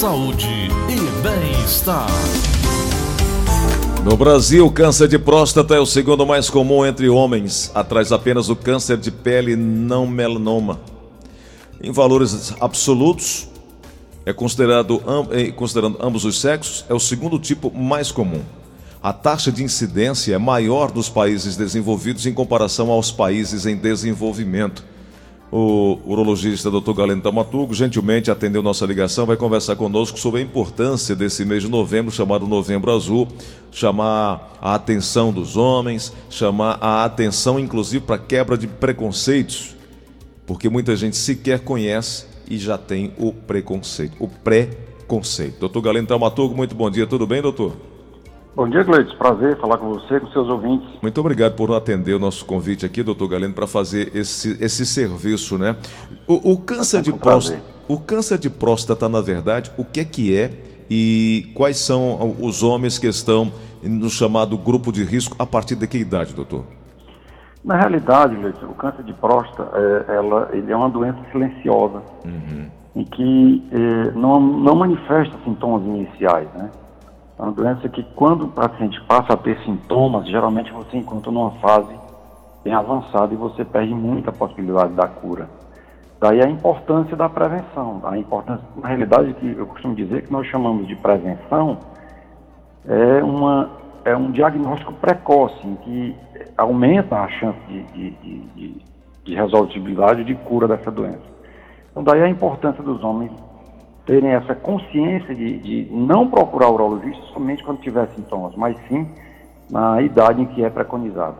saúde e bem-estar. No Brasil, o câncer de próstata é o segundo mais comum entre homens, atrás apenas do câncer de pele não melanoma. Em valores absolutos, é considerado, eh, considerando ambos os sexos, é o segundo tipo mais comum. A taxa de incidência é maior nos países desenvolvidos em comparação aos países em desenvolvimento. O urologista Dr. Galeno Tamatugo gentilmente atendeu nossa ligação, vai conversar conosco sobre a importância desse mês de novembro, chamado Novembro Azul, chamar a atenção dos homens, chamar a atenção inclusive para quebra de preconceitos, porque muita gente sequer conhece e já tem o preconceito, o pré-conceito. Doutor Galeno Tamatugo, muito bom dia, tudo bem, doutor? Bom dia, Gleides. Prazer falar com você, com seus ouvintes. Muito obrigado por atender o nosso convite aqui, doutor Galeno, para fazer esse, esse serviço, né? O, o câncer é de próstata, o câncer de próstata, na verdade, o que é que é e quais são os homens que estão no chamado grupo de risco a partir de que idade, doutor? Na realidade, Gleides, o câncer de próstata, é, ela, ele é uma doença silenciosa, uhum. em que é, não, não manifesta sintomas iniciais, né? É uma doença que quando o paciente passa a ter sintomas, geralmente você encontra numa fase bem avançada e você perde muita possibilidade da cura. Daí a importância da prevenção. A importância, na realidade, que eu costumo dizer que nós chamamos de prevenção é, uma, é um diagnóstico precoce, em que aumenta a chance de, de, de, de resolutibilidade de cura dessa doença. Então, daí a importância dos homens terem essa consciência de, de não procurar o urologista somente quando tiver sintomas, mas sim na idade em que é preconizado.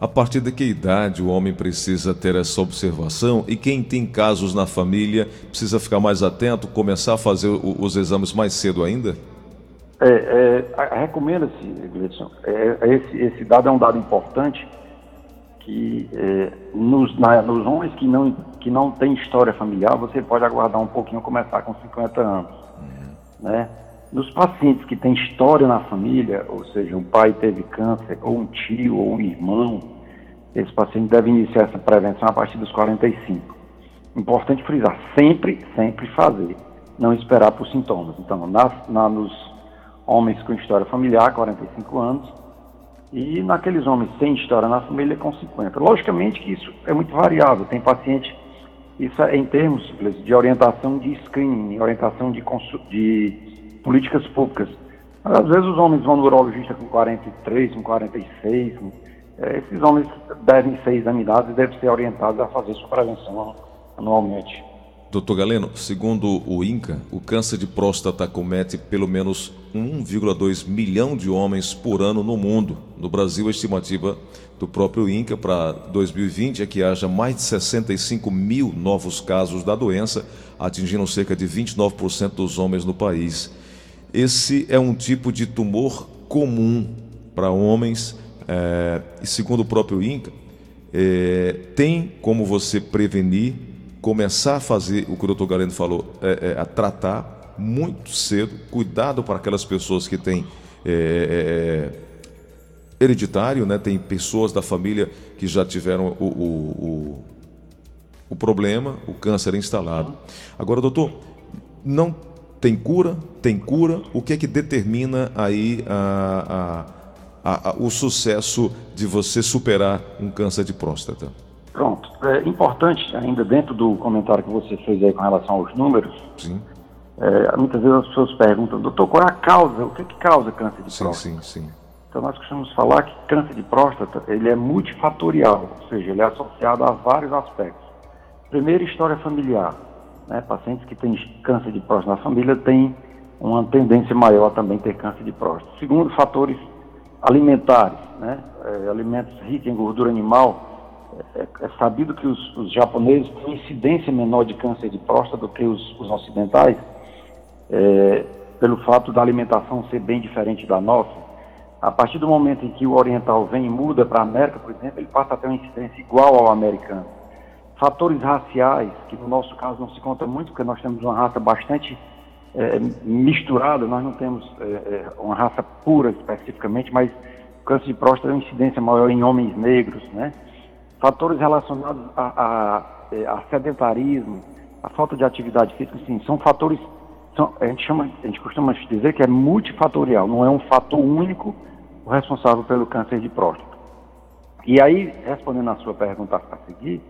A partir de que idade o homem precisa ter essa observação e quem tem casos na família precisa ficar mais atento, começar a fazer os exames mais cedo ainda? É, é, Recomenda-se, Gleison, é, é, esse, esse dado é um dado importante que é, nos, na, nos homens que não, que não têm história familiar, você pode aguardar um pouquinho, começar com 50 anos. Uhum. Né? Nos pacientes que têm história na família, ou seja, um pai teve câncer, ou um tio, ou um irmão, esses pacientes devem iniciar essa prevenção a partir dos 45. Importante frisar, sempre, sempre fazer, não esperar por sintomas. Então, nas, na, nos homens com história familiar, 45 anos, e naqueles homens sem história na família com 50. Logicamente que isso é muito variável, tem paciente, isso é em termos de orientação de screening, orientação de, de políticas públicas. Às vezes os homens vão no urologista com 43, com 46, é, esses homens devem ser examinados e devem ser orientados a fazer sua prevenção anualmente. Doutor Galeno, segundo o INCA, o câncer de próstata comete pelo menos 1,2 milhão de homens por ano no mundo. No Brasil, a estimativa do próprio INCA para 2020 é que haja mais de 65 mil novos casos da doença, atingindo cerca de 29% dos homens no país. Esse é um tipo de tumor comum para homens, é, e segundo o próprio INCA, é, tem como você prevenir começar a fazer o que o doutor Galeno falou, é, é, a tratar muito cedo, cuidado para aquelas pessoas que têm é, é, é, hereditário, né? tem pessoas da família que já tiveram o, o, o, o problema, o câncer instalado. Agora, doutor, não tem cura? Tem cura? O que é que determina aí a, a, a, o sucesso de você superar um câncer de próstata? Pronto. É importante, ainda dentro do comentário que você fez aí com relação aos números, Sim. É, muitas vezes as pessoas perguntam, doutor, qual é a causa? O que, é que causa câncer de sim, próstata? Sim, sim. Então nós costumamos falar que câncer de próstata ele é multifatorial, ou seja, ele é associado a vários aspectos. Primeiro, história familiar. Né? Pacientes que têm câncer de próstata na família têm uma tendência maior a também ter câncer de próstata. Segundo, fatores alimentares, né? É, alimentos ricos em gordura animal é, é sabido que os, os, japoneses têm incidência menor de câncer de próstata do que os, os ocidentais, é, pelo fato da alimentação ser bem diferente da nossa. A partir do momento em que o oriental vem e muda para a América, por exemplo, ele passa a ter uma incidência igual ao americano. Fatores raciais, que no nosso caso não se conta muito, porque nós temos uma raça bastante é, misturada, nós não temos é, é uma raça pura especificamente, mas o câncer de próstata tem uma incidência maior em homens negros, né? Fatores relacionados a, a, a sedentarismo, a falta de atividade física, sim, são fatores Então, a gente, chama, a gente costuma dizer que é multifatorial, não é um fator único o responsável pelo câncer de próstata. E aí, respondendo à sua pergunta a seguir,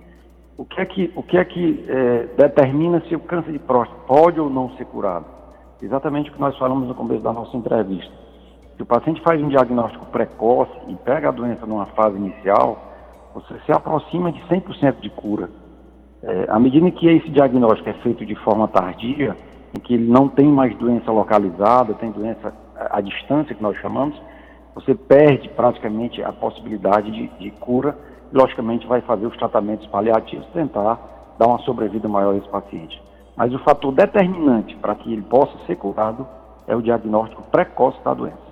o que é que, o que, é que é, determina se o câncer de próstata pode ou não ser curado? Exatamente o que nós falamos no começo da nossa entrevista. Se o paciente faz um diagnóstico precoce e pega a doença numa fase inicial, você se aproxima de 100% de cura. É, à medida que esse diagnóstico é feito de forma tardia, em que ele não tem mais doença localizada, tem doença à distância, que nós chamamos, você perde praticamente a possibilidade de, de cura e, logicamente, vai fazer os tratamentos paliativos, tentar dar uma sobrevida maior a esse paciente. Mas o fator determinante para que ele possa ser curado é o diagnóstico precoce da doença.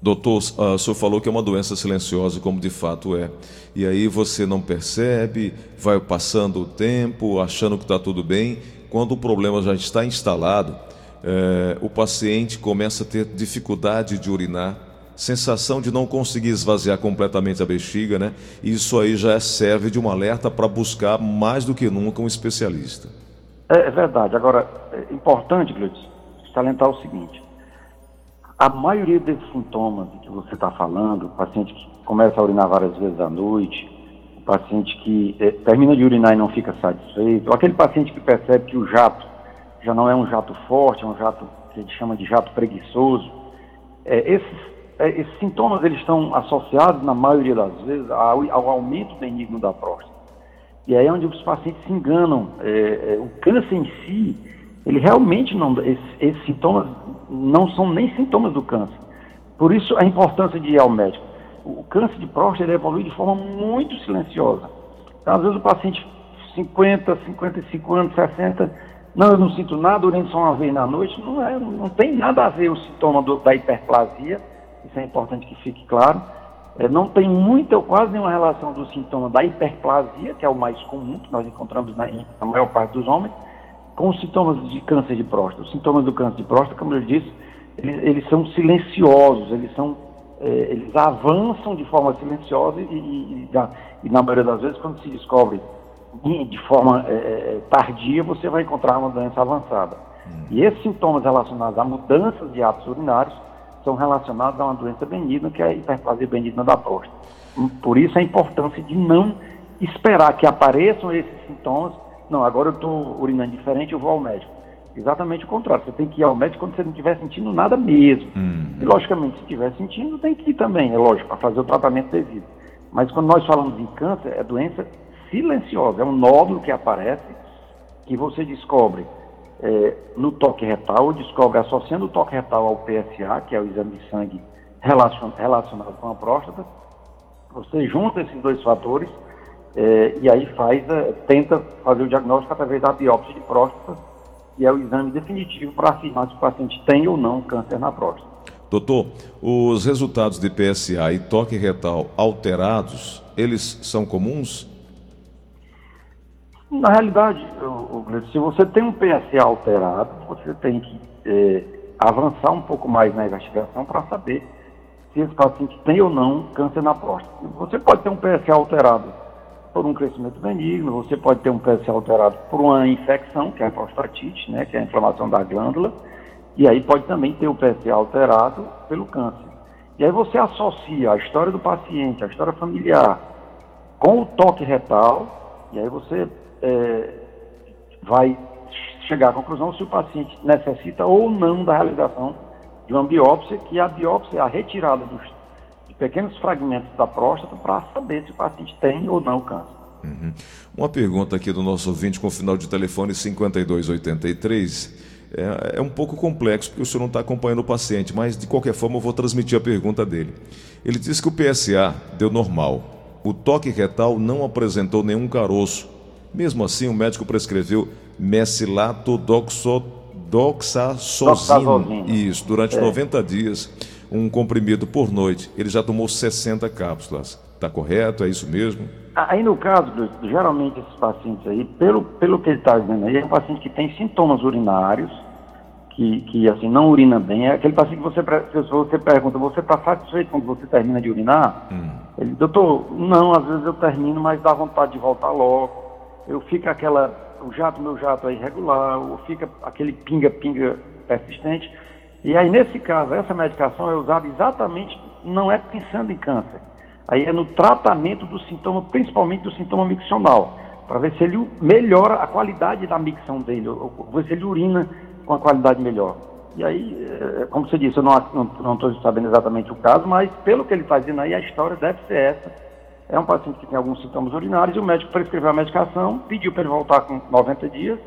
Doutor, uh, o senhor falou que é uma doença silenciosa, como de fato é. E aí você não percebe, vai passando o tempo, achando que está tudo bem. Quando o problema já está instalado, é, o paciente começa a ter dificuldade de urinar, sensação de não conseguir esvaziar completamente a bexiga, né? Isso aí já serve de um alerta para buscar mais do que nunca um especialista. É, é verdade. Agora, é importante, Gleudson, salientar o seguinte a maioria desses sintomas que você está falando, o paciente que começa a urinar várias vezes à noite, o paciente que é, termina de urinar e não fica satisfeito, ou aquele paciente que percebe que o jato já não é um jato forte, é um jato que a gente chama de jato preguiçoso, é, esses, é, esses, sintomas eles estão associados, na maioria das vezes, ao, ao aumento benigno da próstata. E aí é onde os pacientes se enganam. o câncer em si, ele realmente não. Esses, esses sintomas não são nem sintomas do câncer. Por isso a importância de ir ao médico. O câncer de próstata evolui de forma muito silenciosa. Então, às vezes o paciente 50, 55 anos, 60, não, eu não sinto nada, urino só uma vez na noite, não, é, não tem nada a ver o sintoma do, da hiperplasia, isso é importante que fique claro. É, não tem muita ou quase nenhuma relação do sintoma da hiperplasia, que é o mais comum que nós encontramos na, na maior parte dos homens, com os sintomas de câncer de próstata. Os sintomas do câncer de próstata, como eu disse, eles, eles são silenciosos, eles são é, eles avançam de forma silenciosa e, e, e, e, na maioria das vezes, quando se descobre de forma é, é, tardia, você vai encontrar uma doença avançada. Hum. E esses sintomas relacionados a mudanças de hábitos urinários são relacionados a uma doença benigna, que é a hiperplasia benigna da próstata. Por isso a importância de não esperar que apareçam esses sintomas não, agora eu estou urinando diferente, eu vou ao médico. Exatamente o contrário. Você tem que ir ao médico quando você não estiver sentindo nada mesmo. Hum. E, logicamente, se estiver sentindo, tem que ir também, é lógico, para fazer o tratamento devido. Mas quando nós falamos em câncer, é doença silenciosa, é um nódulo que aparece, que você descobre é, no toque retal, ou descobre associando o toque retal ao PSA, que é o exame de sangue relacionado com a próstata. Você junta esses dois fatores é, e aí faz, é, tenta fazer o diagnóstico através da biópsia de próstata, que é o exame definitivo para afirmar se o paciente tem ou não câncer na próstata. Doutor, os resultados de PSA e toque retal alterados, eles são comuns? Na realidade, se você tem um PSA alterado, você tem que é, avançar um pouco mais na investigação para saber se esse paciente tem ou não câncer na próstata. Você pode ter um PSA alterado por um crescimento benigno, você pode ter um PSA alterado por uma infecção, que é a prostatite, né, que é a inflamação da glândula, e aí pode também ter o PSA alterado pelo câncer. E aí você associa a história do paciente, a história familiar, com o toque retal, e aí você é, vai chegar à conclusão se o paciente necessita ou não da realização de uma biópsia, que a biópsia é a retirada dos pequenos fragmentos da próstata para saber se o paciente tem ou não câncer. Uhum. Uma pergunta aqui do nosso ouvinte com o final de telefone 5283. É, é um pouco complexo porque o senhor não está acompanhando o paciente, mas de qualquer forma eu vou transmitir a pergunta dele. Ele disse que o PSA deu normal. O toque retal não apresentou nenhum caroço. Mesmo assim, o médico prescreveu mesilato-doxazosina. Isso, durante é. 90 dias um comprimido por noite. Ele já tomou 60 cápsulas. Está correto? É isso mesmo? Aí no caso, geralmente esses pacientes aí, pelo, pelo que ele está dizendo aí, é um paciente que tem sintomas urinários, que, que assim, não urina bem. É aquele paciente que você, você pergunta, você está satisfeito quando você termina de urinar? Hum. Ele, doutor, não, às vezes eu termino, mas dá vontade de voltar logo. eu fico aquela, o jato, meu jato é irregular, ou fica aquele pinga-pinga persistente. E aí, nesse caso, essa medicação é usada exatamente, não é pensando em câncer. Aí é no tratamento do sintoma, principalmente do sintoma miccional, para ver se ele melhora a qualidade da micção dele, ou ver se ele urina com a qualidade melhor. E aí, é, como você disse, eu não estou sabendo exatamente o caso, mas pelo que ele está dizendo aí, a história deve ser essa. É um paciente que tem alguns sintomas urinários e o médico prescreveu a medicação, pediu para ele voltar com 90 dias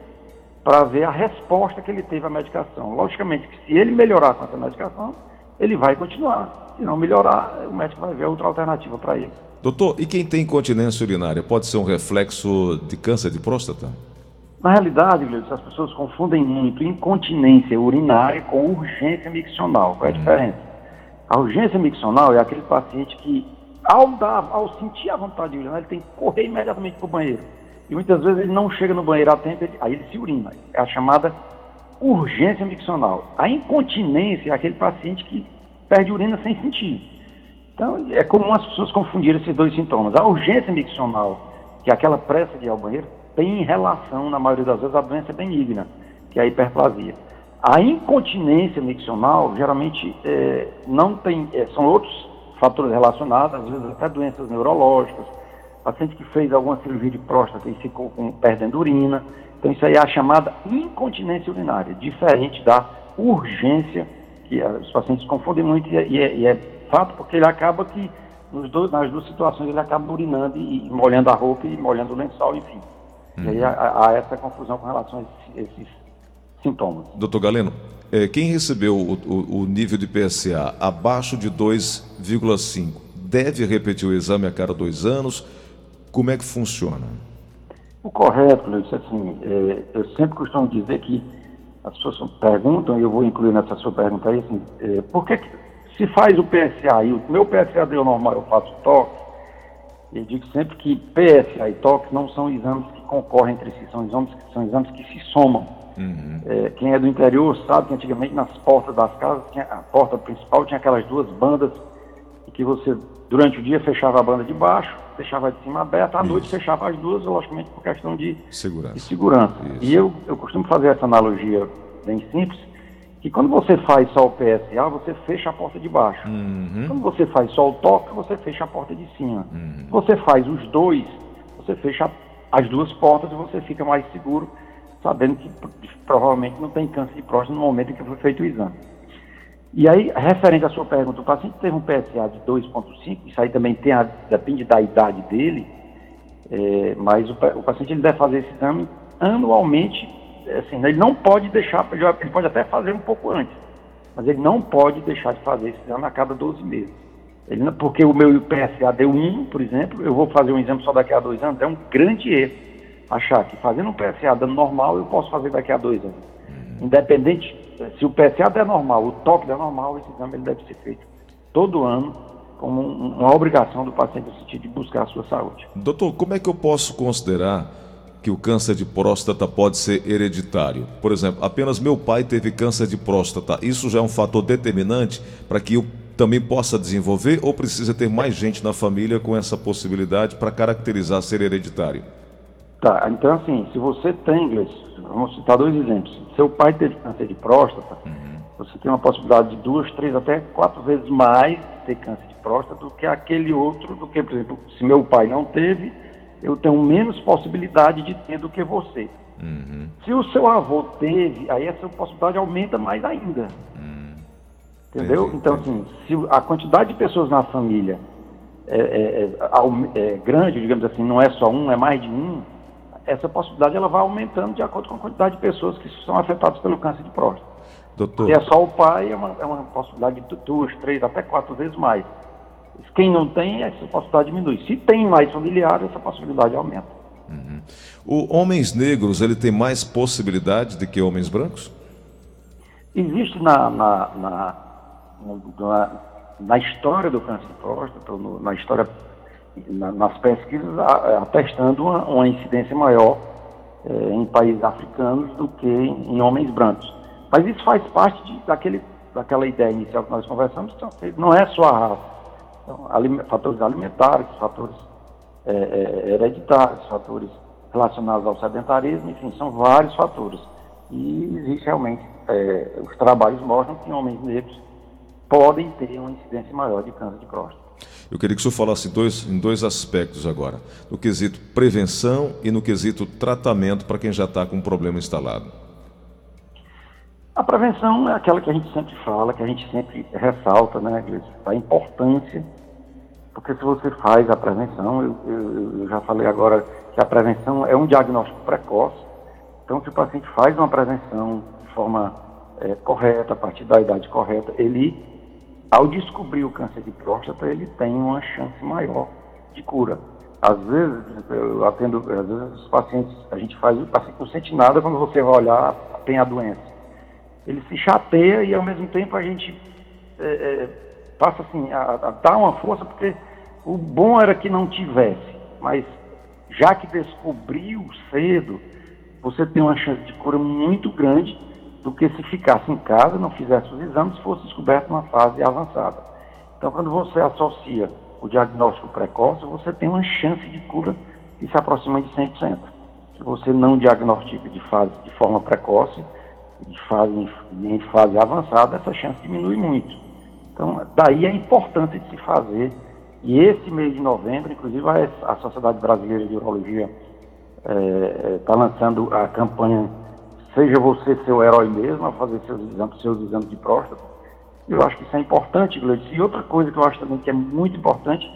para ver a resposta que ele teve à medicação. Logicamente que se ele melhorar com essa medicação, ele vai continuar. Se não melhorar, o médico vai ver outra alternativa para ele. Doutor, e quem tem incontinência urinária pode ser um reflexo de câncer de próstata? Na realidade, Gleison, as pessoas confundem muito incontinência urinária com urgência miccional. Qual é a hum. diferença? A urgência miccional é aquele paciente que, ao, dar, ao sentir a vontade de urinar, ele tem que correr imediatamente para o banheiro. E muitas vezes ele não chega no banheiro a tempo, ele, aí ele se urina. É a chamada urgência miccional. A incontinência é aquele paciente que perde urina sem sentir. Então, é comum as pessoas confundirem esses dois sintomas. A urgência miccional, que é aquela pressa de ir ao banheiro, tem relação, na maioria das vezes, à doença benigna, que é a hiperplasia. A incontinência miccional, geralmente, é, não tem, é, são outros fatores relacionados, às vezes até doenças neurológicas, paciente que fez alguma cirurgia de próstata e ficou com, perdendo urina. Então, isso aí é a chamada incontinência urinária, diferente da urgência, que os pacientes confundem muito, e é, e é, e é fato porque ele acaba que, dois, nas duas situações, ele acaba urinando e, e molhando a roupa e molhando o lençol, enfim. Uhum. E aí há, há, essa confusão com relação a esses, esses sintomas. Doutor Galeno, é, quem recebeu o, o, o, nível de PSA abaixo de 2,5 deve repetir o exame a cada dois anos? Como é que funciona? O correto, Luiz, assim, é, eu sempre costumo dizer que as pessoas perguntam, e eu vou incluir nessa sua pergunta aí, assim, é, por que, que se faz o PSA e o meu PSA deu normal, eu faço toque, eu digo sempre que PSA e toque não são exames que concorrem entre si, são exames, são exames que se somam. Uhum. É, quem é do interior sabe que antigamente nas portas das casas, tinha, a porta principal tinha aquelas duas bandas que você, durante o dia, fechava a banda de baixo, deixava de cima aberta, à Isso. noite fechava as duas, logicamente por questão de segurança. De segurança. E eu, eu costumo fazer essa analogia bem simples, que quando você faz só o PSA, você fecha a porta de baixo. Uhum. Quando você faz só o toque, você fecha a porta de cima. Uhum. Você faz os dois, você fecha as duas portas e você fica mais seguro, sabendo que provavelmente não tem câncer de próstata no momento em que foi feito o exame. E aí, referente à sua pergunta, o paciente teve um PSA de 2,5, isso aí também tem a, depende da idade dele, é, mas o, o, paciente ele deve fazer esse exame anualmente, assim, ele não pode deixar, ele pode até fazer um pouco antes, mas ele não pode deixar de fazer esse exame a cada 12 meses. Ele, porque o meu PSA deu 1, por exemplo, eu vou fazer um exame só daqui a dois anos, é um grande erro achar que fazendo um PSA dando normal, eu posso fazer daqui a dois anos. Independente se o PSA der normal, o toque der normal, esse exame ele deve ser feito todo ano como uma obrigação do paciente no sentido de buscar a sua saúde. Doutor, como é que eu posso considerar que o câncer de próstata pode ser hereditário? Por exemplo, apenas meu pai teve câncer de próstata. Isso já é um fator determinante para que eu também possa desenvolver ou precisa ter mais gente na família com essa possibilidade para caracterizar ser hereditário? Tá, então assim, se você tem, vamos citar dois exemplos. Seu pai teve câncer de próstata, uhum. você tem uma possibilidade de duas, três, até quatro vezes mais de ter câncer de próstata do que aquele outro, do que, por exemplo, se meu pai não teve, eu tenho menos possibilidade de ter do que você. Uhum. Se o seu avô teve, aí essa possibilidade aumenta mais ainda. Uhum. Entendeu? Entendi, então, entendi. assim, se a quantidade de pessoas na família é, é, é, é grande, digamos assim, não é só um, é mais de um, essa possibilidade ela vai aumentando de acordo com a quantidade de pessoas que são afetadas pelo câncer de próstata. Doutor. Se é só o pai, é uma, é uma possibilidade de duas, três, até quatro vezes mais. Quem não tem, essa possibilidade diminui. Se tem mais familiares, essa possibilidade aumenta. Uhum. O homens negros, ele tem mais possibilidade do que homens brancos? Existe na, na, na, na, na história do câncer de próstata, na história na, nas pesquisas atestando uma, uma incidência maior é, em países africanos do que em, em, homens brancos. Mas isso faz parte de, daquele, daquela ideia inicial que nós conversamos, então, não é só a raça. Então, fatores alimentares, fatores é, é, hereditários, fatores relacionados ao sedentarismo, enfim, são vários fatores. E existe realmente, é, os trabalhos mostram que homens negros podem ter uma incidência maior de câncer de próstata. Eu queria que o senhor falasse dois, em dois aspectos agora: no quesito prevenção e no quesito tratamento para quem já está com um problema instalado. A prevenção é aquela que a gente sempre fala, que a gente sempre ressalta, né, a importância, porque se você faz a prevenção, eu, eu, eu já falei agora que a prevenção é um diagnóstico precoce, então se o paciente faz uma prevenção de forma é, correta, a partir da idade correta, ele ao descobrir o câncer de próstata, ele tem uma chance maior de cura. Às vezes, eu atendo, às vezes os pacientes, a gente faz, o paciente não sente nada quando você vai olhar, tem a doença. Ele se chateia e ao mesmo tempo a gente é, é, passa assim, a, a dar uma força, porque o bom era que não tivesse, mas já que descobriu cedo, você tem uma chance de cura muito grande do que se ficasse em casa, não fizesse os exames, fosse descoberto numa fase avançada. Então, quando você associa o diagnóstico precoce, você tem uma chance de cura que se aproxima de 100%. Se você não diagnostica de, fase, de forma precoce, de fase, em fase avançada, essa chance diminui muito. Então, daí a importância de se fazer. E esse mês de novembro, inclusive, a Sociedade Brasileira de Urologia está é, tá lançando a campanha seja você seu herói mesmo a fazer seus exames, seus exames de próstata. Eu acho que isso é importante, Gleice. E outra coisa que eu acho também que é muito importante,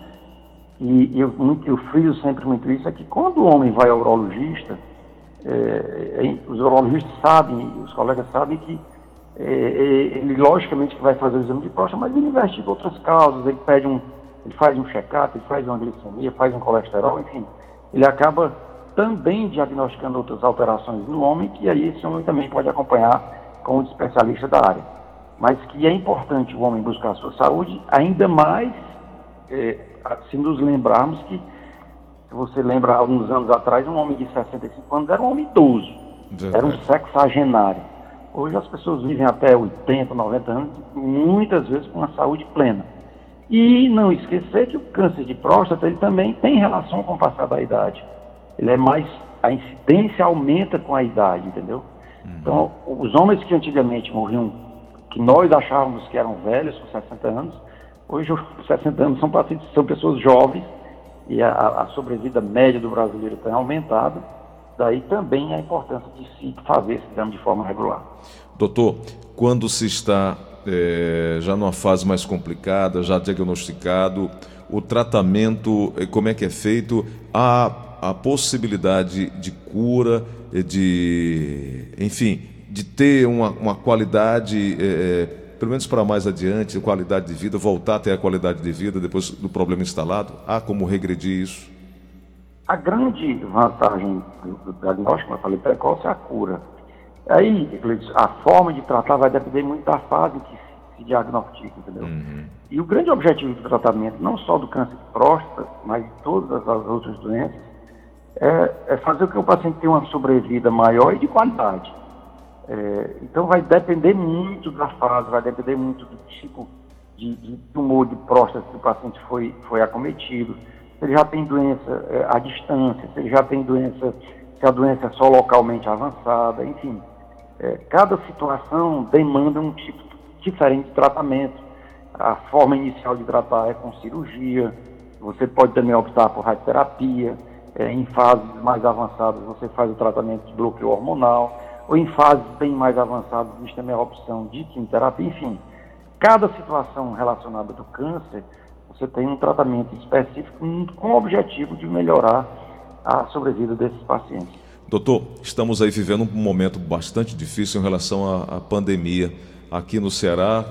e eu, eu friso sempre muito isso, é que quando o homem vai ao urologista, é, os urologistas sabem, os colegas sabem que é, é, ele logicamente vai fazer o exame de próstata, mas ele investiga outras causas, ele pede um, ele faz um check-up, ele faz uma glicemia, faz um colesterol, enfim, ele acaba também diagnosticando outras alterações no homem, que aí esse homem também pode acompanhar com o especialista da área. Mas que é importante o homem buscar a sua saúde, ainda mais é, se nos lembrarmos que, se você lembra, alguns anos atrás, um homem de 65 anos era um homem idoso, era um sexagenário. Hoje as pessoas vivem até 80, 90 anos, muitas vezes com uma saúde plena. E não esquecer que o câncer de próstata ele também tem relação com o passar da idade ele é mais. A incidência aumenta com a idade, entendeu? Uhum. Então, os homens que antigamente morriam, que nós achávamos que eram velhos, com 60 anos, hoje, com 60 anos, são, pacientes, são pessoas jovens e a, a sobrevida média do brasileiro tem aumentado. Daí também a importância de se fazer esse exame de forma regular. Doutor, quando se está é, já numa fase mais complicada, já diagnosticado, o tratamento, eh, como é que é feito? Há a possibilidade de cura, de, enfim, de ter uma, uma qualidade, é, pelo menos para mais adiante, qualidade de vida, voltar a ter a qualidade de vida depois do problema instalado? Há como regredir isso? A grande vantagem do diagnóstico, como eu falei, precoce é a cura. Aí, a forma de tratar vai depender muito da fase que se diagnostica, entendeu? Uhum. E o grande objetivo do tratamento, não só do câncer de próstata, mas de todas as outras doenças, é, é fazer com que o paciente tenha uma sobrevida maior e de qualidade. É, então vai depender muito da fase, vai depender muito do tipo de, de tumor de próstata que o paciente foi, foi acometido, se ele já tem doença é, à distância, se ele já tem doença, se a doença é só localmente avançada, enfim. É, cada situação demanda um tipo diferente de tratamento. A forma inicial de tratar é com cirurgia, você pode também optar por radioterapia, é, em fases mais avançadas você faz o tratamento de bloqueio hormonal, ou em fases bem mais avançadas existe também a opção de quimioterapia, enfim. Cada situação relacionada do câncer, você tem um tratamento específico com o objetivo de melhorar a sobrevida desses pacientes. Doutor, estamos aí vivendo um momento bastante difícil em relação à, à pandemia. Aqui no Ceará,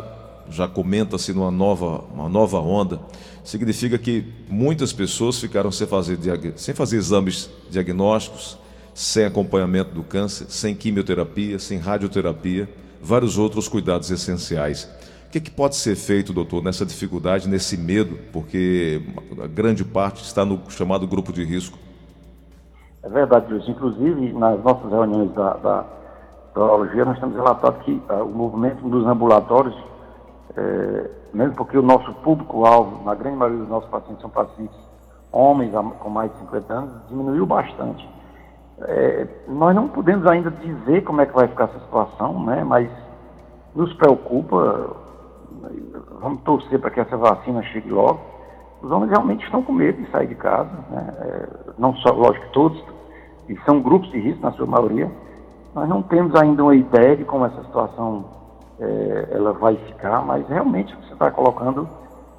já comenta-se numa nova, uma nova onda, significa que muitas pessoas ficaram sem fazer, sem fazer exames diagnósticos, sem acompanhamento do câncer, sem quimioterapia, sem radioterapia, vários outros cuidados essenciais. O que, é que pode ser feito, doutor, nessa dificuldade, nesse medo, porque a grande parte está no chamado grupo de risco? É verdade, Luiz. Inclusive, nas nossas reuniões da, da, da urologia, nós temos relatado que uh, o movimento dos ambulatórios é, mesmo porque o nosso público-alvo, na grande maioria dos nossos pacientes, são pacientes homens com mais de 50 anos, diminuiu bastante. É, nós não podemos ainda dizer como é que vai ficar essa situação, né? Mas nos preocupa. Vamos torcer para que essa vacina chegue logo. Os homens realmente estão com medo de sair de casa, né? É, não só, lógico, todos, e são grupos de risco na sua maioria. Nós não temos ainda uma ideia de como essa situação é, ela vai ficar, mas realmente você está colocando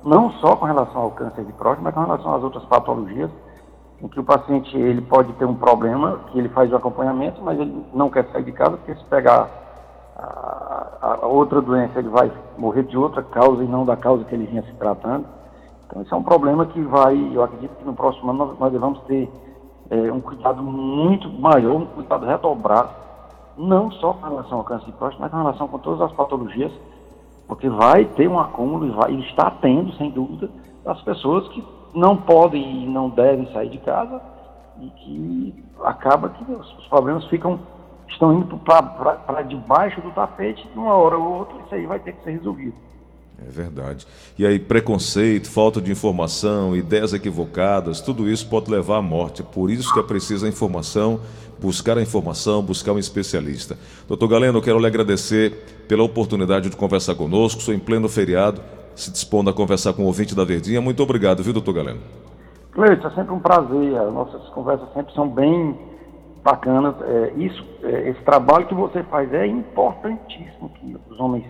não só com relação ao câncer de próstata, mas com relação às outras patologias, em que o paciente ele pode ter um problema, que ele faz o acompanhamento, mas ele não quer sair de casa, porque se pegar a, a outra doença, ele vai morrer de outra causa e não da causa que ele vinha se tratando. Então, isso é um problema que vai, eu acredito que no próximo ano nós, nós ter é, um cuidado muito maior, um cuidado redobrado, não só com relação ao câncer de próstata, mas com relação com todas as patologias porque vai ter um acúmulo e, vai, e está tendo, sem dúvida, das pessoas que não podem e não devem sair de casa e que acaba que os, os problemas ficam estão indo para debaixo do tapete de uma hora ou outra, isso aí vai ter que ser resolvido. É verdade. E aí, preconceito, falta de informação, ideias equivocadas, tudo isso pode levar à morte. É por isso que é preciso a informação, buscar a informação, buscar um especialista. Doutor Galeno, eu quero lhe agradecer pela oportunidade de conversar conosco. Sou em pleno feriado, se dispondo a conversar com o ouvinte da Verdinha. Muito obrigado, viu, doutor Galeno? Cleiton, é sempre um prazer. As nossas conversas sempre são bem bacanas. É, isso, é, esse trabalho que você faz é importantíssimo que os homens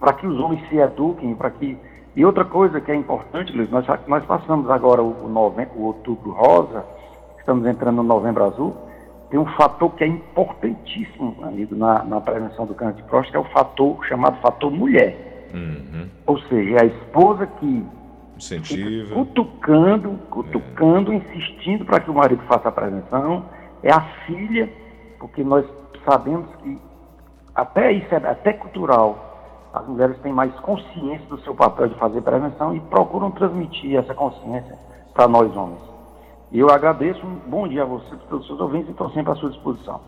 para que os homens se eduquem, para que. E outra coisa que é importante, Luiz, nós, nós passamos agora o, novembro, o outubro rosa, estamos entrando no novembro azul, tem um fator que é importantíssimo, amigo, na, na prevenção do câncer de próstata, que é o fator chamado fator mulher. Uhum. Ou seja, é a esposa que incentiva, cutucando, cutucando, é. insistindo para que o marido faça a prevenção, é a filha, porque nós sabemos que até isso é até cultural as mulheres têm mais consciência do seu papel de fazer prevenção e procuram transmitir essa consciência para nós homens. E eu agradeço, um bom dia a você, todos os seus ouvintes, e estou sempre à sua disposição.